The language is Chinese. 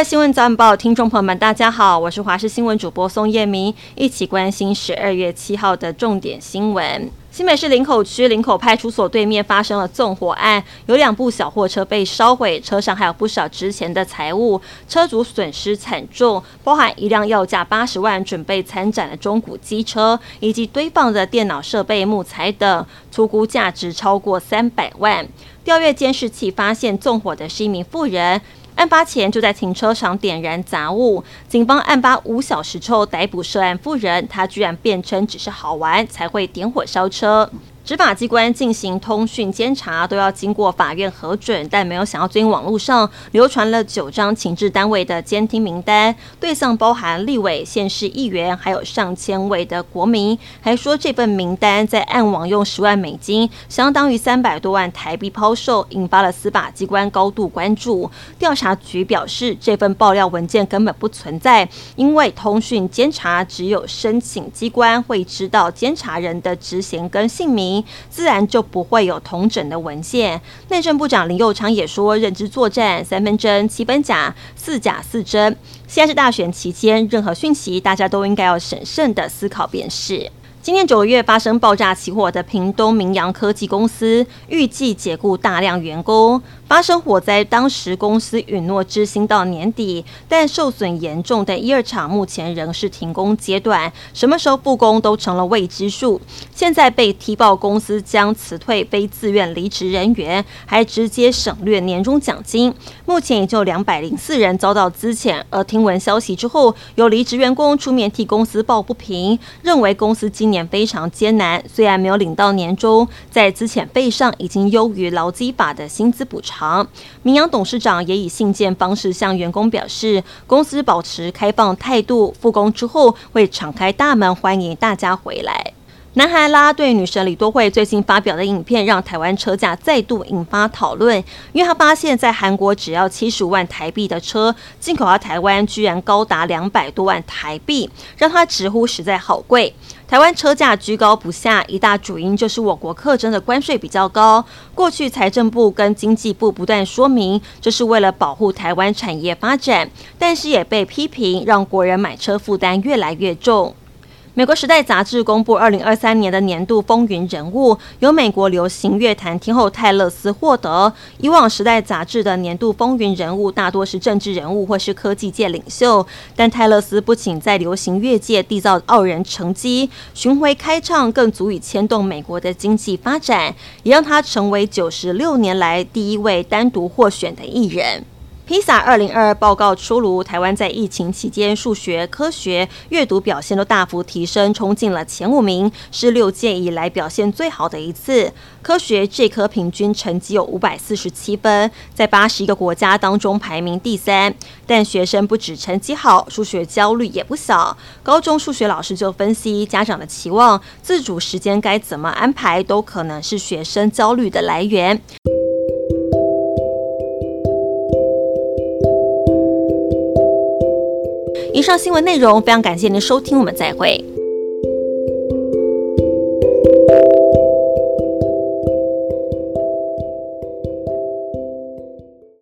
位新闻早晚报听众朋友们，大家好，我是华视新闻主播宋叶明，一起关心十二月七号的重点新闻。新北市林口区林口派出所对面发生了纵火案，有两部小货车被烧毁，车上还有不少值钱的财物，车主损失惨重，包含一辆要价八十万准备参展的中古机车，以及堆放的电脑设备、木材等，粗估价值超过三百万。调阅监视器发现，纵火的是一名妇人。案发前就在停车场点燃杂物，警方案发五小时后逮捕涉案妇人，她居然辩称只是好玩才会点火烧车。执法机关进行通讯监察，都要经过法院核准，但没有想到最近网络上流传了九张情治单位的监听名单，对象包含立委、县市议员，还有上千位的国民，还说这份名单在暗网用十万美金，相当于三百多万台币抛售，引发了司法机关高度关注。调查局表示，这份爆料文件根本不存在，因为通讯监察只有申请机关会知道监察人的职衔跟姓名。自然就不会有同整的文件。内政部长林佑昌也说，认知作战三分真七分假，四假四真。现在是大选期间，任何讯息大家都应该要审慎的思考便是。今年九月发生爆炸起火的屏东明扬科技公司，预计解雇大量员工。发生火灾当时，公司允诺支薪到年底，但受损严重的一二厂目前仍是停工阶段，什么时候复工都成了未知数。现在被踢爆，公司将辞退非自愿离职人员，还直接省略年终奖金。目前也就两百零四人遭到资遣。而听闻消息之后，有离职员工出面替公司抱不平，认为公司今年非常艰难，虽然没有领到年终，在资遣费上已经优于劳基法的薪资补偿。明阳董事长也以信件方式向员工表示，公司保持开放态度，复工之后会敞开大门欢迎大家回来。南韩啦对女神李多慧最近发表的影片，让台湾车价再度引发讨论，因为她发现，在韩国只要七十五万台币的车，进口到台湾居然高达两百多万台币，让她直呼实在好贵。台湾车价居高不下，一大主因就是我国课征的关税比较高。过去财政部跟经济部不断说明，这是为了保护台湾产业发展，但是也被批评让国人买车负担越来越重。美国《时代》杂志公布二零二三年的年度风云人物，由美国流行乐坛天后泰勒斯获得。以往《时代》杂志的年度风云人物大多是政治人物或是科技界领袖，但泰勒斯不仅在流行乐界缔造傲人成绩，巡回开唱更足以牵动美国的经济发展，也让他成为九十六年来第一位单独获选的艺人。披萨二零二二报告出炉，台湾在疫情期间数学、科学、阅读表现都大幅提升，冲进了前五名，是六届以来表现最好的一次。科学这科平均成绩有五百四十七分，在八十一个国家当中排名第三。但学生不止成绩好，数学焦虑也不小。高中数学老师就分析，家长的期望、自主时间该怎么安排，都可能是学生焦虑的来源。以上新闻内容非常感谢您收听我们再会。